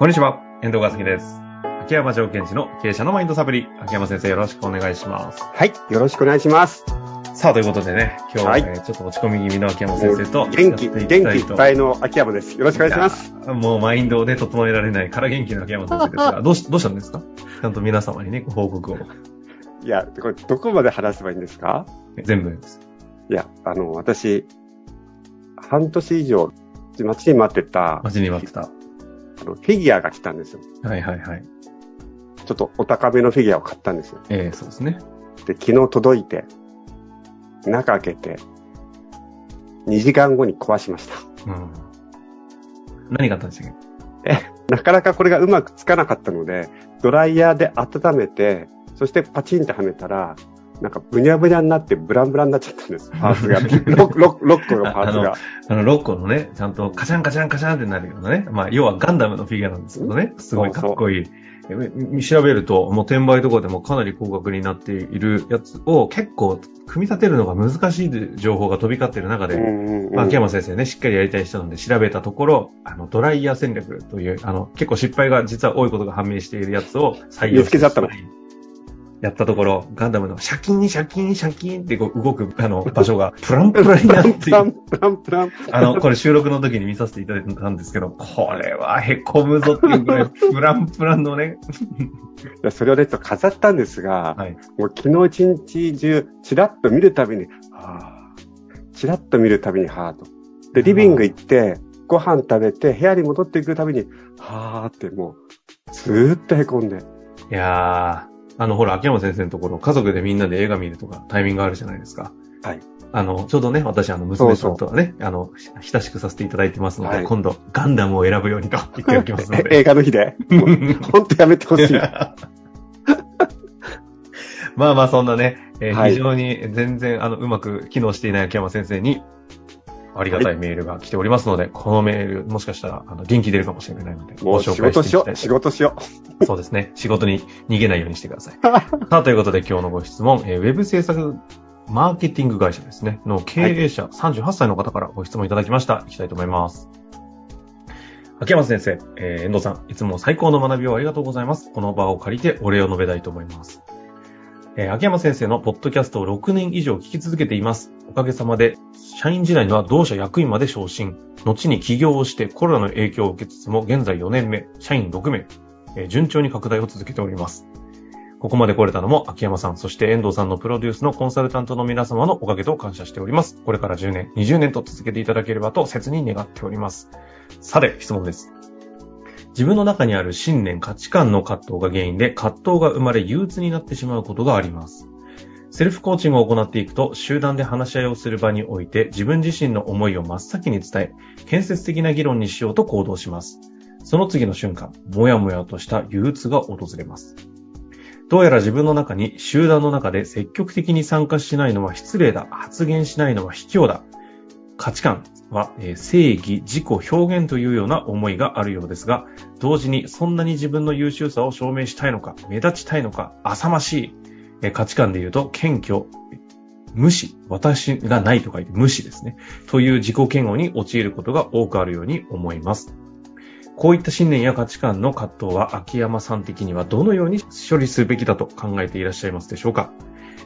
こんにちは、遠藤和樹です。秋山条件地の経営者のマインドサプリ。秋山先生よろしくお願いします。はい。よろしくお願いします。さあ、ということでね、今日は、はいえーちょっと落ち込み気味の秋山先生と、元気、元気いっぱいの秋山です。よろしくお願いします。もうマインドをね、整えられないから元気の秋山先生ですが、どうし、どうしたんですか？ちゃんと皆様にね、ご報告を。いや、これどこまで話せばいいんですか？全部です。いや、あの、私、半年以上、待ちに待ってた、待ちに待ってた。あの、フィギュアが来たんですよ。はいはいはい。ちょっとお高めのフィギュアを買ったんですよ。えー、そうですね。で、昨日届いて、中開けて、2時間後に壊しました。うん。何があったんでしたっなかなかこれがうまくつかなかったので、ドライヤーで温めて、そしてパチンってはめたら、なんかブニャブニャになってブランブランになっちゃったんです。パーツが。6, 6, 6個のパーツが。けあの、6個のね、ちゃんとカチャンカチャンカチャンってなるようなね。まあ、要はガンダムのフィギュアなんですけどね。すごいかっこいい。え調べると、もう転売とかでもかなり高額になっているやつを結構組み立てるのが難しい情報が飛び交っている中で、秋山先生ね、しっかりやりたい人なんで調べたところ、あの、ドライヤー戦略という、あの、結構失敗が実は多いことが判明しているやつを採用見つけちゃったのやったところ、ガンダムのシャキン、シャキン、シャキンってこう動く、あの、場所がプランプランになって。プランプランプラン。あの、これ収録の時に見させていただいたんですけど、これは凹むぞっていうぐらい、プランプランのね、いやそれをね、ちょっと飾ったんですが、はい。もう昨日一日中、チラッと見るたびに、はぁ、チラッと見るたびに、はぁと。で、リビング行って、ご飯食べて、部屋に戻ってくるたびに、はぁってもう、ずーっと凹んで。いやー、あの、ほら、秋山先生のところ、家族でみんなで映画見るとかタイミングあるじゃないですか。はい。あの、ちょうどね、私、あの、娘さんとはね、あの、ひ親しくさせていただいてますので、はい今度、ガンダムを選ぶようにと言っておきますのえで。映画の日で？もうほんとやめてほしい。まあまあ、そんなね、えーはい非常に全然、あの、うまく機能していない秋山先生に、ありがたいメールが来ておりますので、このメール、もしかしたら、あの、元気出るかもしれないので、もう仕事しよう。仕事しよそうですね。仕事に逃げないようにしてください。さあ、ということで今日のご質問、えーウェブ制作マーケティング会社ですね、の経営者、38歳の方からご質問いただきました。いきたいと思います。秋山先生、えー遠藤さん、いつも最高の学びをありがとうございます。この場を借りてお礼を述べたいと思います。えー秋山先生のポッドキャストを6年以上聞き続けています。おかげさまで、社員時代には同社役員まで昇進、後に起業をしてコロナの影響を受けつつも、現在4年目、社員6名、えー順調に拡大を続けております。ここまで来れたのも秋山さん、そして遠藤さんのプロデュースのコンサルタントの皆様のおかげと感謝しております。これから10年、20年と続けていただければと切に願っております。さて、質問です。自分の中にある信念、価値観の葛藤が原因で葛藤が生まれ憂鬱になってしまうことがあります。セルフコーチングを行っていくと、集団で話し合いをする場において、自分自身の思いを真っ先に伝え、建設的な議論にしようと行動します。その次の瞬間、もやもやとした憂鬱が訪れます。どうやら自分の中に集団の中で積極的に参加しないのは失礼だ。発言しないのは卑怯だ。価値観は、えー正義、自己表現というような思いがあるようですが、同時にそんなに自分の優秀さを証明したいのか、目立ちたいのか、浅ましい、えー価値観で言うと、謙虚、無視、私がないと書いて無視ですね。という自己嫌悪に陥ることが多くあるように思います。こういった信念や価値観の葛藤は秋山さん的にはどのように処理すべきだと考えていらっしゃいますでしょうか？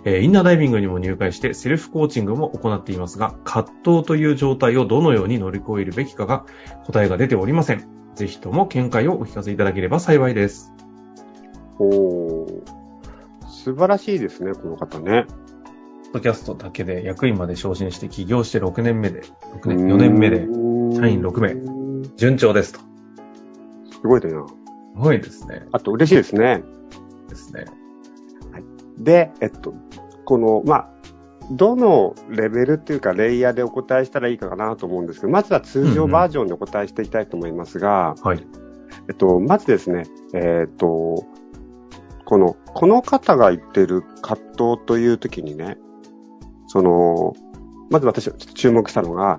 えーインナーダイビングにも入会してセルフコーチングも行っていますが、葛藤という状態をどのように乗り越えるべきかが答えが出ておりません。ぜひとも見解をお聞かせいただければ幸いです。おー素晴らしいですね、この方ね。ポッドキャストだけで役員まで昇進して起業して6年目で、6年、4年目で社員6名名。順調ですと。すすごいだな。ごいですね。あと嬉しいですね。ですね。で、えっと、この、まあ、どのレベルっていうか、レイヤーでお答えしたらいいかなと思うんですけど、まずは通常バージョンでお答えしていきたいと思いますが、はい。えっと、まずですね、えっと、この、この方が言ってる葛藤というときにね、その、まず私ちょっと注目したのが、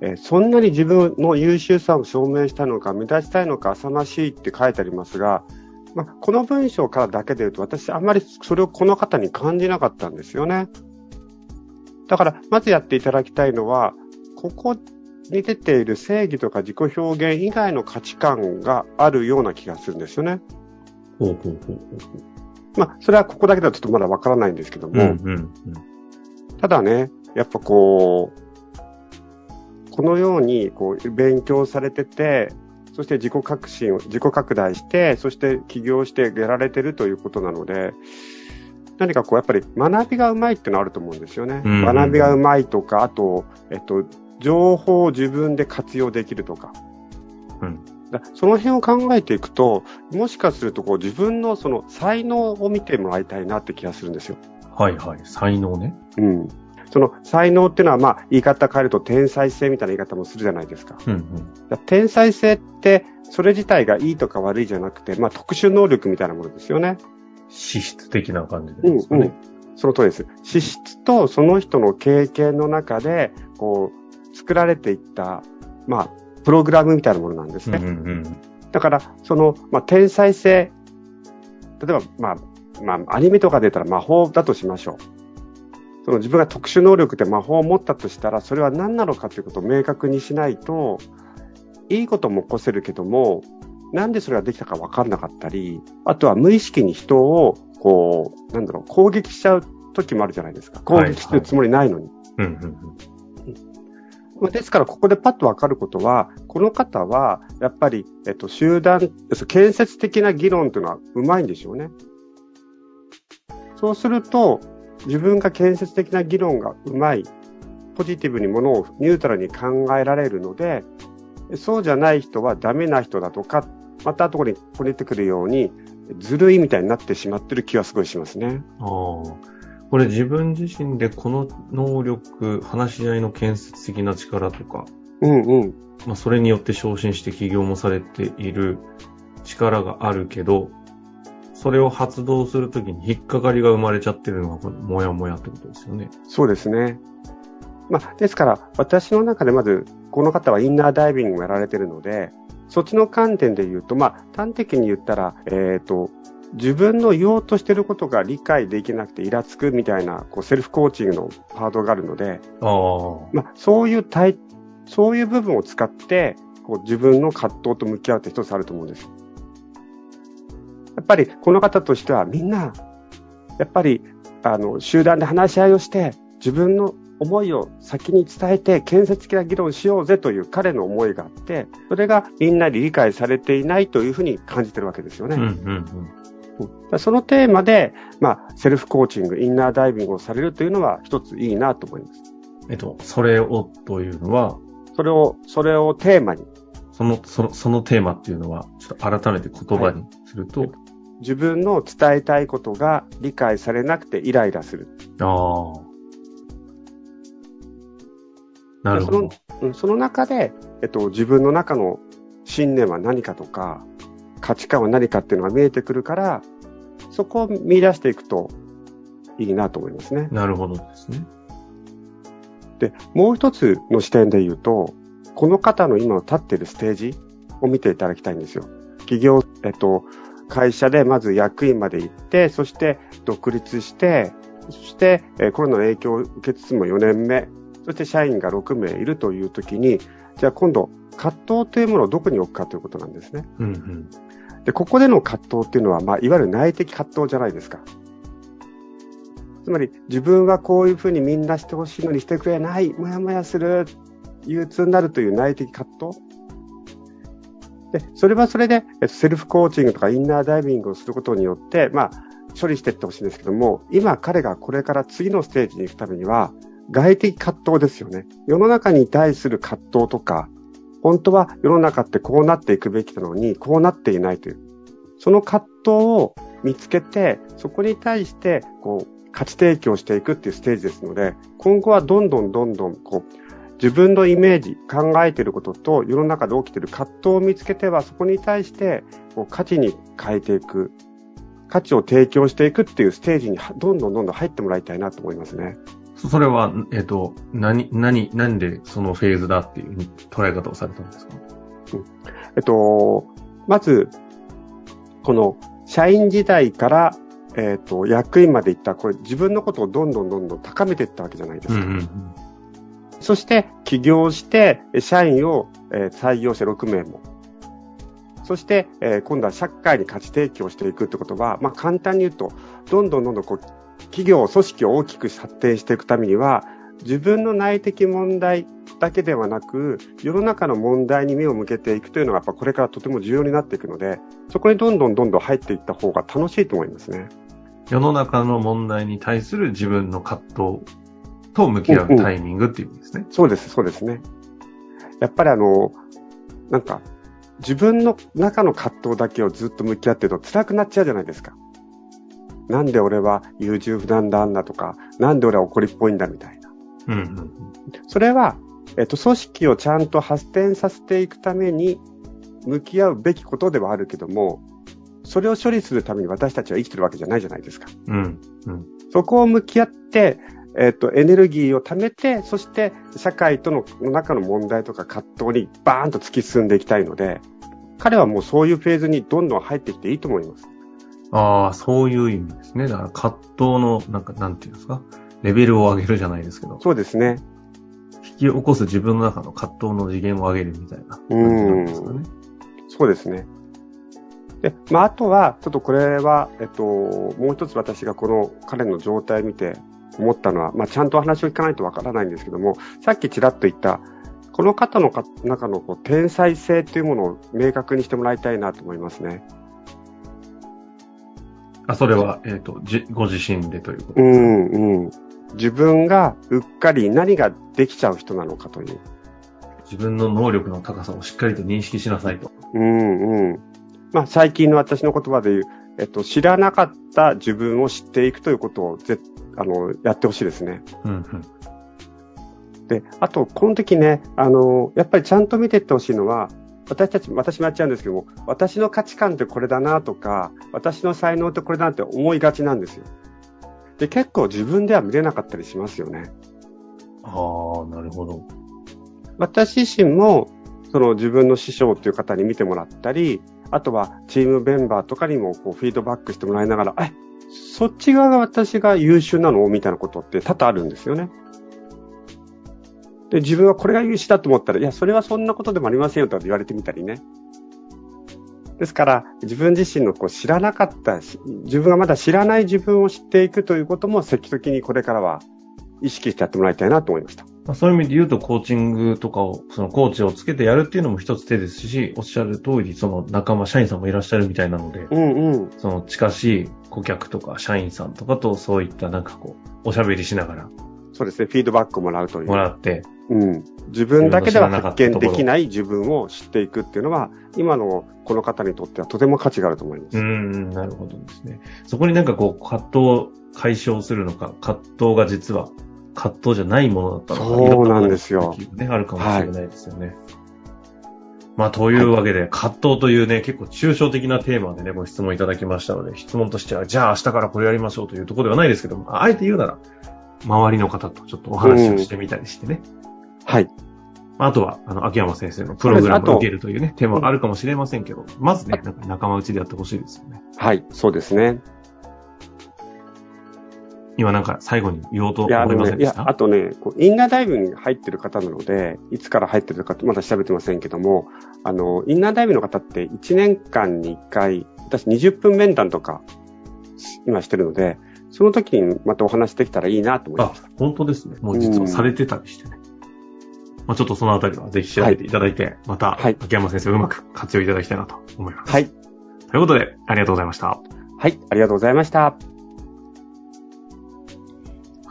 えーそんなに自分の優秀さを証明したいのか、目立ちたいのか、浅ましいって書いてありますが、まあ、この文章からだけで言うと、私あんまりそれをこの方に感じなかったんですよね。だから、まずやっていただきたいのは、ここに出ている正義とか自己表現以外の価値観があるような気がするんですよね。ほうほうほうほう。まあ、それはここだけだとちょっとまだわからないんですけども、うんうんうん。ただね、やっぱこう、このようにこう勉強されてて、そして自己革新を、自己拡大して、そして起業してやられてるということなので、何かこうやっぱり学びがうまいっていうのはあると思うんですよね。うん学びがうまいとか、あと、えっと、情報を自分で活用できるとか。うんだその辺を考えていくと、もしかするとこう自分のその才能を見てもらいたいなって気がするんですよ。はいはい。才能ね。うん。その才能っていうのは、まあ、言い方変えると天才性みたいな言い方もするじゃないですか。うんうん。だ天才性って、それ自体がいいとか悪いじゃなくて、まあ、特殊能力みたいなものですよね。資質的な感じうんですかね。その通りです。資質とその人の経験の中で、こう、作られていった、まあ、プログラムみたいなものなんですね。うんうんだから、その、まあ、天才性、例えば、まあ、まあ、アニメとかで言ったら魔法だとしましょう。その自分が特殊能力で魔法を持ったとしたら、それは何なのかということを明確にしないと、いいことも起こせるけども、なんでそれができたか分からなかったり、あとは無意識に人を、こう、なんだろう、攻撃しちゃう時もあるじゃないですか。攻撃してるつもりないのに。ですから、ここでパッとわかることは、この方は、やっぱり、えっと、集団、建設的な議論というのはうまいんでしょうね。そうすると、自分が建設的な議論がうまい、ポジティブにものをニュートラルに考えられるので、そうじゃない人はダメな人だとか、また後こに、ここに出てくるように、ずるいみたいになってしまってる気はすごいしますね。ああ。これ自分自身でこの能力、話し合いの建設的な力とか、うんうん。まあ、それによって昇進して起業もされている力があるけど、それを発動するときに引っかかりが生まれちゃってるのが、もやもやってことですよね。そうですね。まあ、ですから、私の中でまず、この方はインナーダイビングもやられてるので、そっちの観点で言うと、まあ、端的に言ったら、えっ、と、自分の言おうとしてることが理解できなくてイラつくみたいな、こう、セルフコーチングのパートがあるので。まあ、そういう体、そういう部分を使って、こう、自分の葛藤と向き合うって一つあると思うんです。やっぱり、この方としては、みんな、やっぱり、あの、集団で話し合いをして、自分の思いを先に伝えて、建設的な議論しようぜという彼の思いがあって、それがみんなに理解されていないというふうに感じてるわけですよね。うんうんうん。うんそのテーマで、まあ、セルフコーチング、インナーダイビングをされるというのは一ついいなと思います。えっと、それをというのは、それを、それをテーマに、その、その、そのテーマっていうのは、ちょっと改めて言葉にすると、自分の伝えたいことが理解されなくてイライラする。ああ。なるほど。うんその中で、えっと、自分の中の信念は何かとか、価値観は何かっていうのが見えてくるから、そこを見出していくといいなと思いますね。なるほどですね。で、もう一つの視点で言うと、この方の今の立っているステージを見ていただきたいんですよ。企業、えっと、会社でまず役員まで行って、そして独立して、そして、えーコロナの影響を受けつつも4年目、そして社員が6名いるという時に、じゃあ今度、葛藤というものをどこに置くかということなんですね。うんうん。で、ここでの葛藤っていうのは、まあ、いわゆる内的葛藤じゃないですか。つまり、自分はこういうふうにみんなしてほしいのにしてくれない、もやもやする、憂鬱になるという内的葛藤。で、それはそれで、セルフコーチングとかインナーダイビングをすることによって、まあ、処理していってほしいんですけども、今彼がこれから次のステージに行くためには、外的葛藤ですよね。世の中に対する葛藤とか、本当は世の中ってこうなっていくべきなのに、こうなっていないという。その葛藤を見つけて、そこに対して、こう、価値提供していくっていうステージですので、今後はどんどんどんどん、こう、自分のイメージ、考えていることと世の中で起きている葛藤を見つけては、そこに対して、こう価値に変えていく、価値を提供していくっていうステージにはどんどんどんどん入ってもらいたいなと思いますね。そそれは、えっと、何、何、何でそのフェーズだっていう捉え方をされたんですか？えっと、まず、この社員時代から、えっと、役員まで行った、これ自分のことをどんどんどんどん高めていったわけじゃないですか。うんうんうん。そして起業して社員を採用して6名も。そして、今度は社会に価値提供していくってことは、まあ、簡単に言うと、どんどんどんどんこう企業、組織を大きく発展していくためには、自分の内的問題だけではなく、世の中の問題に目を向けていくというのが、やっぱこれからとても重要になっていくので、そこにどんどんどんどん入っていった方が楽しいと思いますね。世の中の問題に対する自分の葛藤と向き合うタイミングっていう意味ですね。そうです、そうですね。やっぱりあの、なんか、自分の中の葛藤だけをずっと向き合ってると辛くなっちゃうじゃないですか。なんで俺は優柔不断だんだとか、なんで俺は怒りっぽいんだみたいな。うんうんそれは、えっと、組織をちゃんと発展させていくために向き合うべきことではあるけども、それを処理するために私たちは生きてるわけじゃないじゃないですか。うん。うん。うん。そこを向き合って、えっと、エネルギーを貯めて、そして社会とのの中の問題とか葛藤にバーンと突き進んでいきたいので、彼はもうそういうフェーズにどんどん入ってきていいと思います。ああ、そういう意味ですね。だから葛藤の、なんか、なんていうんですか？レベルを上げるじゃないですけど、そうですね。引き起こす自分の中の葛藤の次元を上げるみたいな感じなんですかね。そうですね。で、まあ、あとは、ちょっとこれは、えっと、もう一つ私がこの彼の状態を見て思ったのは、まあ、ちゃんとお話を聞かないとわからないんですけども、さっきちらっと言った、この方のか中のこう天才性というものを明確にしてもらいたいなと思いますね。あ、それは、えっ、と、じ、ご自身でということうですか？ん、うん。自分がうっかり何ができちゃう人なのかという。自分の能力の高さをしっかりと認識しなさいと。うん、うん。まあ、最近の私の言葉で言う、えっと、知らなかった自分を知っていくということをぜ、あの、やってほしいですね。うん、うん。で、あと、この時ね、あの、やっぱりちゃんと見ていってほしいのは、私たち、私もやっちゃうんですけども、私の価値観ってこれだなとか、私の才能ってこれだなって思いがちなんですよ。で、結構自分では見れなかったりしますよね。ああ、なるほど。私自身も、その自分の師匠という方に見てもらったり、あとはチームメンバーとかにもこうフィードバックしてもらいながら、え、そっち側が私が優秀なのみたいなことって多々あるんですよね。で、自分はこれが優秀だと思ったら、いや、それはそんなことでもありませんよとか言われてみたりね。ですから、自分自身のこう知らなかったし、自分がまだ知らない自分を知っていくということも積極的にこれからは意識してやってもらいたいなと思いました。まあ、そういう意味で言うと、コーチングとかを、そのコーチをつけてやるっていうのも一つ手ですし、おっしゃる通り、その仲間、社員さんもいらっしゃるみたいなので、うんうん。その近しい顧客とか社員さんとかとそういったなんかこう、おしゃべりしながらそうですね。フィードバックをもらうという。もらって、うん。自分だけでは発見できない自分を知っていくっていうのは、今のこの方にとってはとても価値があると思います。うーん、なるほどですね。そこになんかこう、葛藤を解消するのか、葛藤が実は葛藤じゃないものだったのか。そうなんですよね、あるかもしれないですよね。まあ、というわけで、葛藤というね、結構抽象的なテーマでね、ご質問いただきましたので、質問としては、じゃあ明日からこれやりましょうというところではないですけども、あえて言うなら、周りの方とちょっとお話をしてみたりしてね。はい。まああとは、あの、秋山先生のプログラムを受けるというね、テーマがあるかもしれませんけど、まずね、なんか仲間内でやってほしいですよね。はい。そうですね。今なんか最後に言おうと思いませんでし、た？あとね、インナーダイブに入ってる方なので、いつから入ってるかまだ調べてませんけども、あの、インナーダイブの方って1年間に1回、私20分面談とか、今してるので、その時にまたお話できたらいいなと思いあました。、本当ですね。もう実はされてたりしてね。まあちょっとそのあたりはぜひ調べていただいて、また、はい秋山先生をうまく活用いただきたいなと思います。はい。ということで、ありがとうございました。はい。ありがとうございました。